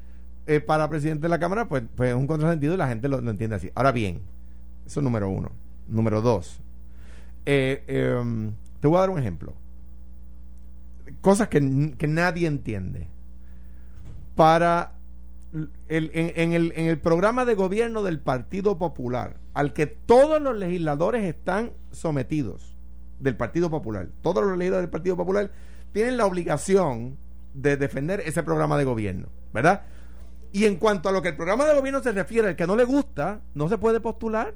eh, para presidente de la Cámara, pues, pues es un contrasentido y la gente lo, lo entiende así. Ahora bien, eso es número uno. Número dos, eh, eh, te voy a dar un ejemplo. Cosas que, que nadie entiende. para el, en, en el, en el programa de gobierno del Partido Popular, al que todos los legisladores están sometidos del Partido Popular, todos los legisladores del Partido Popular tienen la obligación de defender ese programa de gobierno, ¿verdad? Y en cuanto a lo que el programa de gobierno se refiere, el que no le gusta, no se puede postular.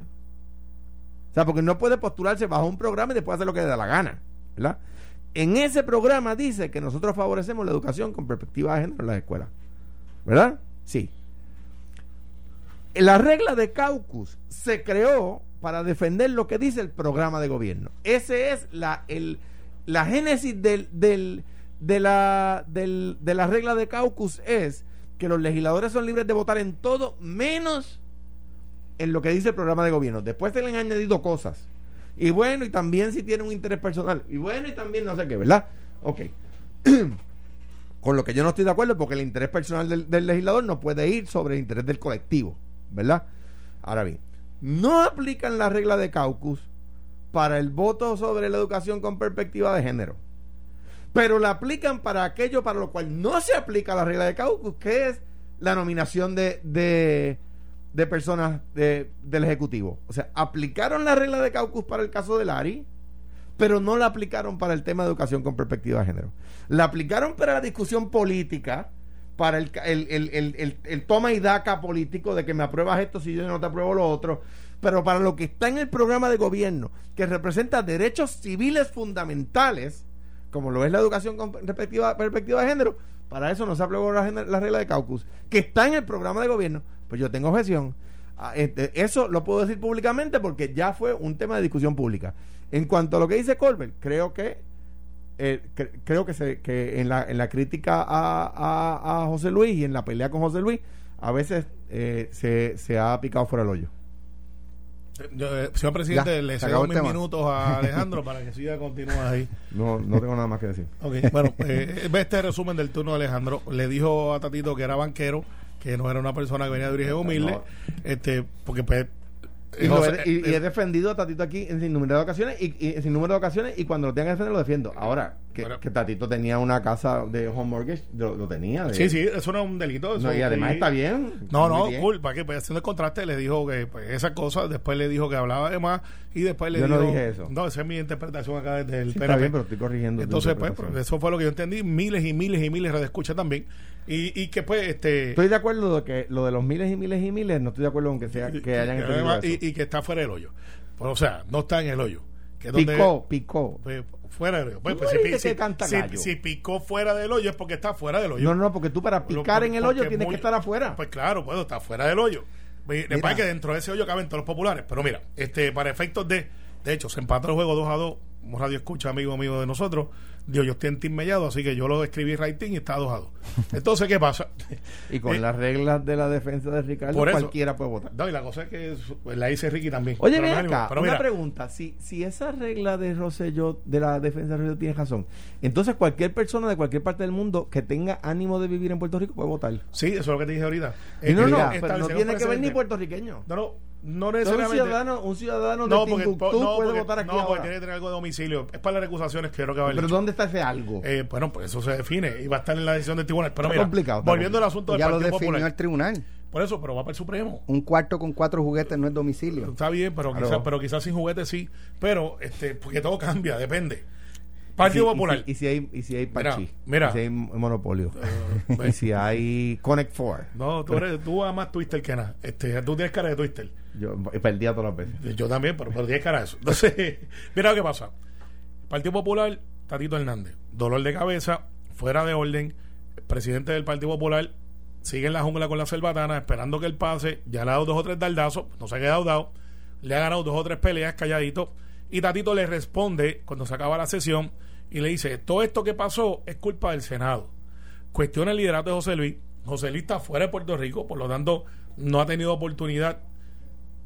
Porque no puede postularse bajo un programa y después hacer lo que le da la gana, ¿verdad? En ese programa dice que nosotros favorecemos la educación con perspectiva de género en las escuelas, ¿verdad? Sí. La regla de caucus se creó para defender lo que dice el programa de gobierno. Ese es la, el, la génesis del, del, de, la, del, de la regla de caucus es que los legisladores son libres de votar en todo menos en lo que dice el programa de gobierno. Después se le han añadido cosas. Y bueno, y también si tiene un interés personal. Y bueno, y también no sé qué, ¿verdad? Ok. Con lo que yo no estoy de acuerdo porque el interés personal del, legislador no puede ir sobre el interés del colectivo, ¿verdad? Ahora bien, no aplican la regla de caucus para el voto sobre la educación con perspectiva de género. Pero la aplican para aquello para lo cual no se aplica la regla de caucus, que es la nominación de, de personas de- del Ejecutivo. O sea, aplicaron la regla de caucus para el caso del ARI, pero no la aplicaron para el tema de educación con perspectiva de género. La aplicaron para la discusión política, para el, el, el, el- toma y daca político de que me apruebas esto si yo no te apruebo lo otro, pero para lo que está en el programa de gobierno, que representa derechos civiles fundamentales, como lo es la educación con perspectiva, perspectiva de género, para eso no se aplicó la, la regla de caucus, que está en el programa de gobierno, pues yo tengo objeción. Ah, este, eso lo puedo decir públicamente porque ya fue un tema de discusión pública. En cuanto a lo que dice Colbert, creo que eh, cre- creo que, se, que en, la, en la crítica a, a, a José Luis y en la pelea con José Luis, a veces eh, se, se ha picado fuera el hoyo. Yo, eh, señor presidente, Ya, le cedo mis minutos a Alejandro para que siga continúa ahí. No, no tengo nada más que decir. Ok, bueno, eh, ve este resumen del turno de Alejandro. Le dijo a Tatito que era banquero, que no era una persona que venía de origen humilde, No. este, porque pues... Y, eh, he, y- y he defendido a Tatito aquí en sin número de ocasiones y, y en sin número de ocasiones y cuando lo tenga que defender lo defiendo. Ahora, que, Bueno. que Tatito tenía una casa de home mortgage, lo, lo tenía. de- Sí, sí, eso no es un delito. Eso, No, y además está bien. No, no, bien. ¿Para qué? Pues haciendo el contraste le dijo que pues, esas cosas, después le dijo que hablaba de más y después le Yo dijo... no dije eso. No, esa es mi interpretación acá desde el Sí, está bien, pero estoy corrigiendo. Entonces, pues, pues, eso fue lo que yo entendí. Miles y miles y miles de escucha también. Y, y que pues, este... Estoy de acuerdo de que lo de los miles y miles y miles, no estoy de acuerdo con que, sea, que hayan y, entendido eso. y, y que está fuera del hoyo. Pues, o sea, no está en el hoyo. Que es donde- Picó, picó. pues, fuera del hoyo. Pues, ¿Tú pues, si, si- picó fuera del hoyo es porque está fuera del hoyo. No, no, porque tú para picar en el hoyo tienes muy- que estar afuera. Pues claro, puedo estar fuera del hoyo. Es que dentro de ese hoyo caben todos los populares. Pero mira, este para efectos de. De hecho, se empató el juego 2 a 2. Un radio escucha, amigo amigo de nosotros. Dios, yo estoy en Team Mellado, así que yo lo escribí writing y está 2 a 2. Entonces, ¿qué pasa? y con Eh, las reglas de la defensa de Ricardo, por eso- cualquiera puede votar. No, y la cosa es que pues, la dice Ricky también. Oye, ven no, acá, pero una mira, pregunta. Si, si esa regla de Rosselló, de la defensa de Rosselló tiene razón, entonces cualquier persona de cualquier parte del mundo que tenga ánimo de vivir en Puerto Rico puede votar. Sí, eso es lo que te dije ahorita. No, no, pero no un tiene que ver ni puertorriqueño. No, no, no un necesariamente. ciudadano, un ciudadano no, de porque, Timbuktu no, puede porque- votar aquí no, porque ahora. tiene que tener algo de domicilio. Es para las recusaciones que creo que va a haber Pero dicho. ¿dónde está ese algo? Eh, bueno, pues eso se define y va a estar en la decisión del tribunal. Pero Está mira, complicado, volviendo al asunto del ya lo Partido definió Popular. el tribunal. Por eso, pero va para el Supremo. Un cuarto con cuatro juguetes no es domicilio. Está bien, pero Claro. quizás pero quizás sin juguetes sí. Pero este porque todo cambia, depende. Partido si- Popular. Y si, y si hay, y si hay Pachi, mira. y si hay monopolio, Eh, y si hay Connect Four. No, tú, eres, tú amas Twister que nada. Este, tú tienes cara de Twister. Yo perdía todas las veces. Yo también, pero, tienes cara de eso. Entonces, mira lo que pasa. Partido Popular, Tatito Hernández. Dolor de cabeza, fuera de orden. El presidente del Partido Popular sigue en la jungla con la cerbatana, esperando que él pase. Ya le ha dado dos o tres daldazos, no se ha quedado dado. Le ha ganado dos o tres peleas calladito. Y Tatito le responde cuando se acaba la sesión y le dice: Todo esto que pasó es culpa del Senado. Cuestiona el liderato de José Luis. José Luis está fuera de Puerto Rico, por lo tanto, no ha tenido oportunidad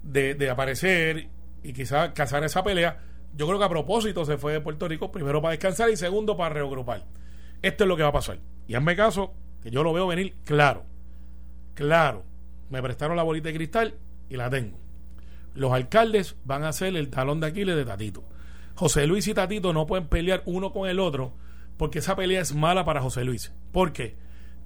de, aparecer y quizás cazar esa pelea. Yo creo que a propósito se fue de Puerto Rico, primero para descansar y segundo para reagrupar. Esto es lo que va a pasar. Y hazme caso, que yo lo veo venir claro. Claro. Me prestaron la bolita de cristal y la tengo. Los alcaldes van a ser el talón de Aquiles de Tatito. José Luis y Tatito no pueden pelear uno con el otro porque esa pelea es mala para José Luis. ¿Por qué?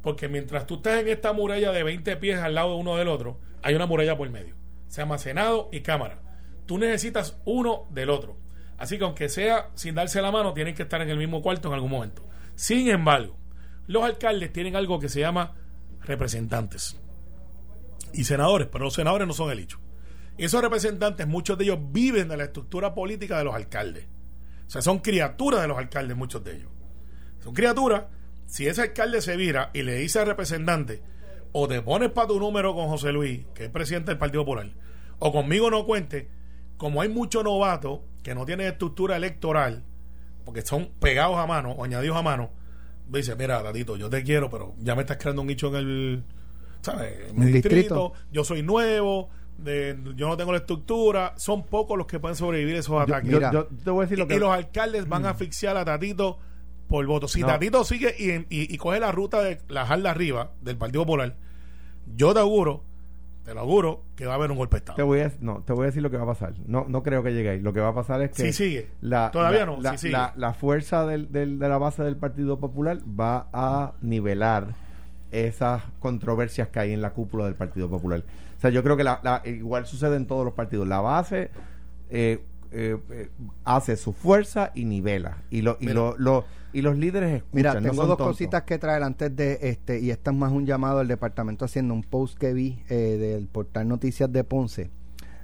Porque mientras tú estás en esta muralla de 20 pies al lado de uno del otro, hay una muralla por medio. Se llama Senado y Cámara. Tú necesitas uno del otro. Así que aunque sea sin darse la mano, tienen que estar en el mismo cuarto en algún momento. Sin embargo, los alcaldes tienen algo que se llama representantes y senadores, pero los senadores no son el hecho. Y esos representantes, muchos de ellos viven de la estructura política de los alcaldes. O sea, son criaturas de los alcaldes, muchos de ellos. Son criaturas. Si ese alcalde se vira y le dice al representante, o te pones para tu número con José Luis, que es presidente del Partido Popular, o conmigo no cuente, como hay muchos novatos que no tienen estructura electoral, porque son pegados a mano o añadidos a mano, dice, mira, Tatito, yo te quiero, pero ya me estás creando un nicho en el, ¿sabes? En mi ¿El distrito, distrito? yo soy nuevo, de, yo no tengo la estructura, son pocos los que pueden sobrevivir esos ataques. Yo, Mira. yo te voy a decir y, lo que y los alcaldes van a asfixiar a Tatito por voto. Si No. Tatito sigue y, y- y coge la ruta de la jarda arriba del Partido Popular, yo te auguro, te lo auguro, que va a haber un golpe de Estado. Te voy a, no, te voy a decir lo que va a pasar. No, no creo que llegue ahí. Lo que va a pasar es que Sí, sigue. la, Todavía la- no, la, sí sigue. la- la fuerza del, del- de la base del Partido Popular va a nivelar esas controversias que hay en la cúpula del Partido Popular. O sea, yo creo que la, la- igual sucede en todos los partidos. La base eh, eh, eh, hace su fuerza y nivela. Y, lo, y, Mira. lo, lo- y los líderes escuchan. Mira, no tengo son dos tontos. cositas que traer antes de este, y esta es más un llamado al departamento haciendo un post que vi eh, del portal Noticias de Ponce.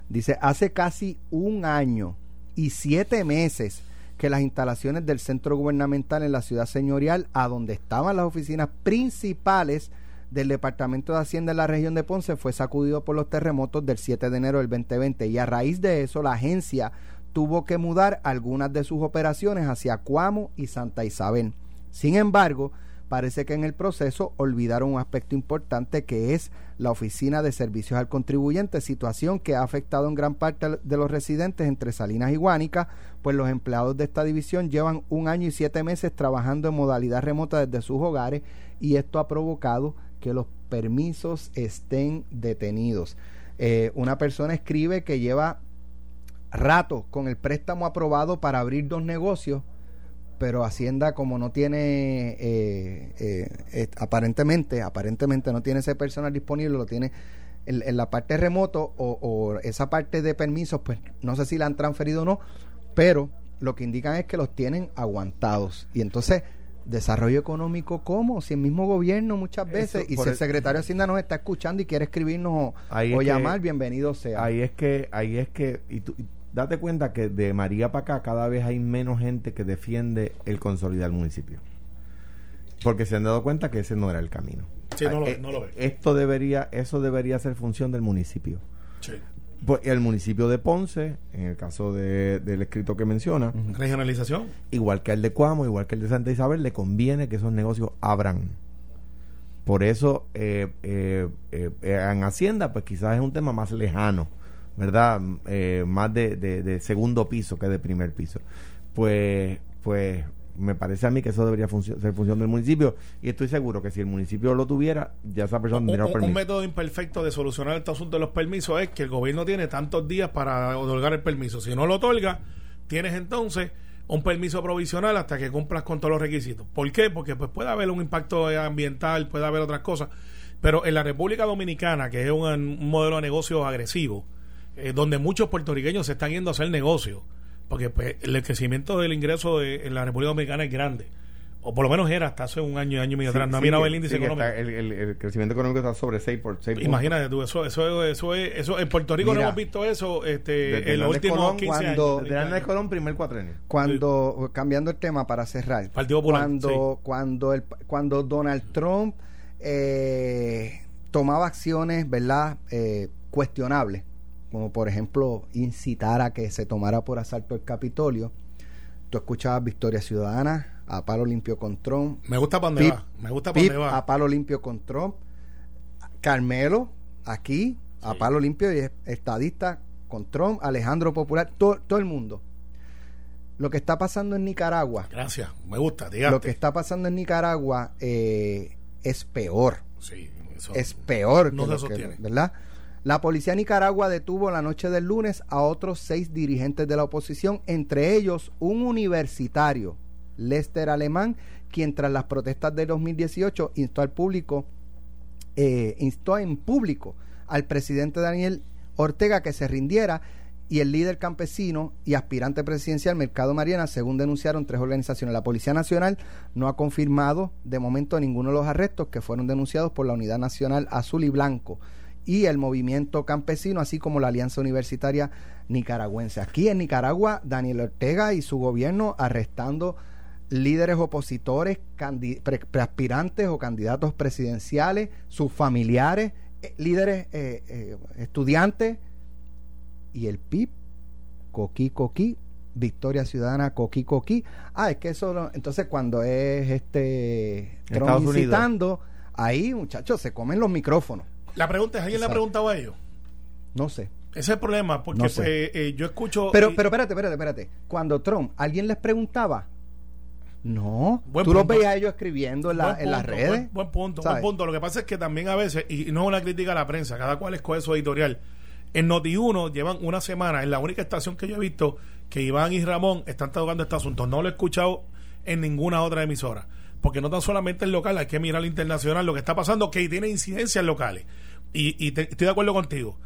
Dice, hace casi un año y siete meses que las instalaciones del centro gubernamental en la ciudad señorial, a donde estaban las oficinas principales del Departamento de Hacienda en la región de Ponce, fue sacudido por los terremotos del 7 de enero del 2020 y a raíz de eso la agencia tuvo que mudar algunas de sus operaciones hacia Cuamo y Santa Isabel. Sin embargo, parece que en el proceso olvidaron un aspecto importante que es la Oficina de Servicios al Contribuyente, situación que ha afectado en gran parte de los residentes entre Salinas y Guánica, pues los empleados de esta división llevan un año y siete meses trabajando en modalidad remota desde sus hogares y esto ha provocado que los permisos estén detenidos. Eh, una persona escribe que lleva rato con el préstamo aprobado para abrir dos negocios, pero Hacienda como no tiene, eh, eh, eh, aparentemente, aparentemente no tiene ese personal disponible, lo tiene en, en la parte remoto o, o esa parte de permisos, pues no sé si la han transferido o no, pero lo que indican es que los tienen aguantados. Y entonces, desarrollo económico, ¿cómo? Si el mismo gobierno muchas Eso, veces, y si el el- secretario de Hacienda nos está escuchando y quiere escribirnos o, Ahí o es que- llamar, bienvenido sea. Ahí es que, ahí es que, y tú, y date cuenta que de María para acá cada vez hay menos gente que defiende el consolidar el municipio. Porque se han dado cuenta que ese no era el camino. Sí, no lo Eh, ve, no lo ve. Esto debería, eso debería ser función del municipio. Sí. Pues el municipio de Ponce, en el caso de- del escrito que menciona, Regionalización. igual que el de Cuamo, igual que el de Santa Isabel, le conviene que esos negocios abran. Por eso, eh, eh, eh, eh, en Hacienda, pues quizás es un tema más lejano, ¿verdad? M- eh, más de, de- de segundo piso que de primer piso. Pues, pues me parece a mí que eso debería ser función del municipio y estoy seguro que si el municipio lo tuviera, ya esa persona tendría un- un permiso. método imperfecto de solucionar este asunto de los permisos es que el gobierno tiene tantos días para otorgar el permiso. Si no lo otorga, tienes entonces un permiso provisional hasta que cumplas con todos los requisitos. ¿Por qué? Porque pues puede haber un impacto ambiental, puede haber otras cosas. Pero en la República Dominicana, que es un, un modelo de negocio agresivo, eh, donde muchos puertorriqueños se están yendo a hacer negocio, porque pues, el crecimiento del ingreso de, en la República Dominicana es grande. O por lo menos era hasta hace un año, año y medio atrás. No ha Sí, mirado que- el índice sí, económico. está- el, el- el crecimiento económico está sobre 6 por 6 Imagínate tú, eso, eso, eso, es, eso en Puerto Rico Mira, no hemos visto eso este, desde en los últimos Colón, 15 cuando- años. De Hernández Colón, primer cuatrenio. cuando cambiando el tema para cerrar Partido Popular, cuando cuando el cuando Donald Trump eh, tomaba acciones verdad eh, cuestionables como por ejemplo incitar a que se tomara por asalto el Capitolio tú escuchabas Victoria Ciudadana a palo limpio con Trump Me gusta para dónde va. Me gusta para dónde va. a palo limpio con Trump Carmelo aquí a palo limpio y es estadista con Trump Alejandro Popular todo, todo el mundo lo que está pasando en Nicaragua Gracias, me gusta. Dígate. lo que está pasando en Nicaragua eh, es peor Sí, eso- es peor no que se lo que- sostiene. ¿verdad? La policía de Nicaragua detuvo la noche del lunes a otros seis dirigentes de la oposición, entre ellos un universitario Lester Alemán, quien tras las protestas de 2018 instó al público, eh, instó en público al presidente Daniel Ortega que se rindiera y el líder campesino y aspirante presidencial Mercado Mariana, según denunciaron tres organizaciones. La Policía Nacional no ha confirmado de momento ninguno de los arrestos que fueron denunciados por la Unidad Nacional Azul y Blanco y el movimiento campesino, así como la Alianza Universitaria Nicaragüense. Aquí en Nicaragua, Daniel Ortega y su gobierno arrestando líderes opositores, preaspirantes o candidatos presidenciales, sus familiares, eh, líderes eh, eh, estudiantes y el PIB, coqui coqui, Victoria Ciudadana coqui coqui. Ah, es que eso, entonces cuando es este Trump ahí muchachos se comen los micrófonos. La pregunta es, ¿alguien le ha preguntado a ellos? No sé. Ese es el problema, porque pues, eh, yo escucho... Pero, pero espérate, espérate, espérate. Cuando Trump, ¿alguien les preguntaba? No. tú los veías ellos escribiendo en, la, en las redes. Buen, punto, buen punto. Lo que pasa es que también a veces, y no es una crítica a la prensa, cada cual escoge su editorial. En Noti1 llevan una semana, en la única estación que yo he visto, que Iván y Ramón están tocando este asunto. No lo he escuchado en ninguna otra emisora. Porque no tan solamente el local, hay que mirar al internacional, lo que está pasando, que tiene incidencias locales. Y, estoy de acuerdo contigo.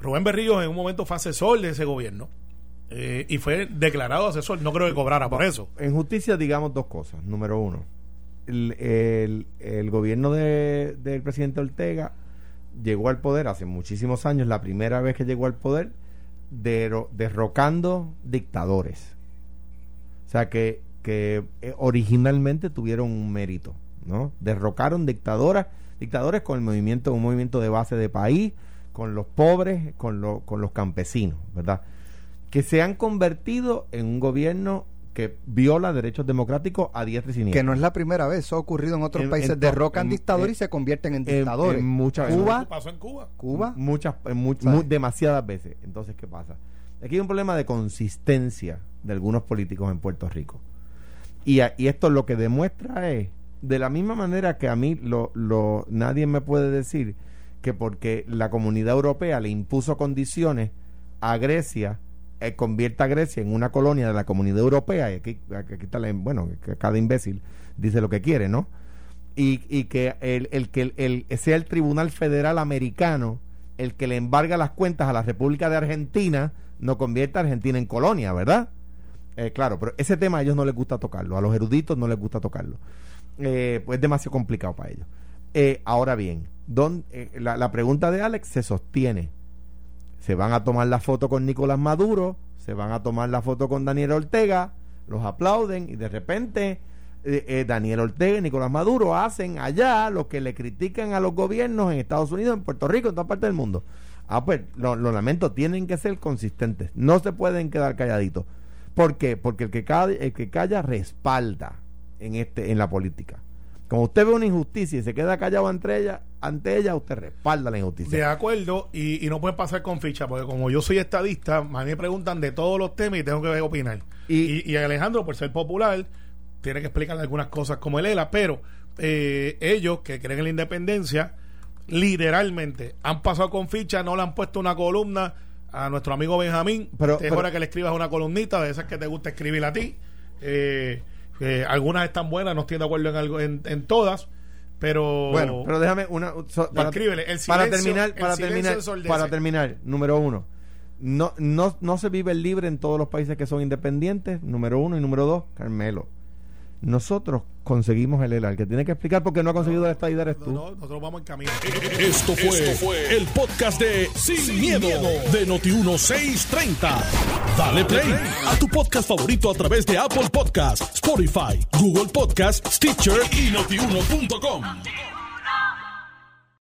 Rubén Berrío en un momento fue asesor de ese gobierno. Eh, y fue declarado asesor. No creo que cobrara por eso. En justicia, digamos dos cosas. Número uno, el, gobierno de, del presidente Ortega llegó al poder hace muchísimos años, la primera vez que llegó al poder, derrocando dictadores. O sea que, que eh, originalmente tuvieron un mérito, ¿no? Derrocaron dictadoras dictadores con el movimiento, un movimiento de base de país, con los pobres, con, con los campesinos, ¿verdad? Que se han convertido en un gobierno que viola derechos democráticos a diestra y siniestra. Que no es la primera vez, eso ha ocurrido en otros países, derrocan dictadores y se convierten en dictadores. En muchas Cuba, pasó en Cuba? Cuba, muchas, demasiadas veces. Entonces, ¿qué pasa? Aquí hay un problema de consistencia de algunos políticos en Puerto Rico. Y, y esto lo que demuestra es de la misma manera que a mí lo, lo, nadie me puede decir que porque la comunidad europea le impuso condiciones a Grecia, eh, convierta a Grecia en una colonia de la comunidad europea, y aquí, está la, bueno, que cada imbécil dice lo que quiere, ¿no? Y, y que el, el que el, sea el Tribunal Federal Americano el que le embarga las cuentas a la República de Argentina, no convierta a Argentina en colonia, ¿verdad? Eh, claro, pero ese tema a ellos no les gusta tocarlo, a los eruditos no les gusta tocarlo. Eh, pues es demasiado complicado para ellos. Eh, ahora bien, eh, la, pregunta de Alex se sostiene. Se van a tomar la foto con Nicolás Maduro, se van a tomar la foto con Daniel Ortega, los aplauden y de repente Daniel Ortega y Nicolás Maduro hacen allá lo que le critican a los gobiernos en Estados Unidos, en Puerto Rico, en toda parte del mundo. Ah, pues lo, lamento, tienen que ser consistentes, no se pueden quedar calladitos. ¿Por qué? Porque el que, el que calla respalda en este en la política. Como usted ve una injusticia y se queda callado ante ella, ante ella usted respalda la injusticia. De acuerdo, y, no puede pasar con ficha, porque como yo soy estadista, a mí me preguntan de todos los temas y tengo que opinar. Y, Alejandro, por ser popular, tiene que explicar algunas cosas como él era, pero eh, ellos que creen en la independencia, literalmente han pasado con ficha, no le han puesto una columna a nuestro amigo Benjamín. Pero, es hora que le escribas una columnita de esas que te gusta escribir a ti. Eh, algunas están buenas, no estoy de acuerdo en algo en, todas, pero bueno, pero déjame una para, para terminar, para terminar, para terminar, número uno. No, no, no se vive libre en todos los países que son independientes, número uno, y número dos, Carmelo nosotros conseguimos el ELA. El que tiene que explicar por qué no ha conseguido esta idea eres tú. No, nosotros vamos en camino. Esto fue, el podcast de Sin, miedo, de Noti1630. Dale play a tu podcast favorito a través de Apple Podcasts, Spotify, Google Podcasts, Stitcher y notiuno.com.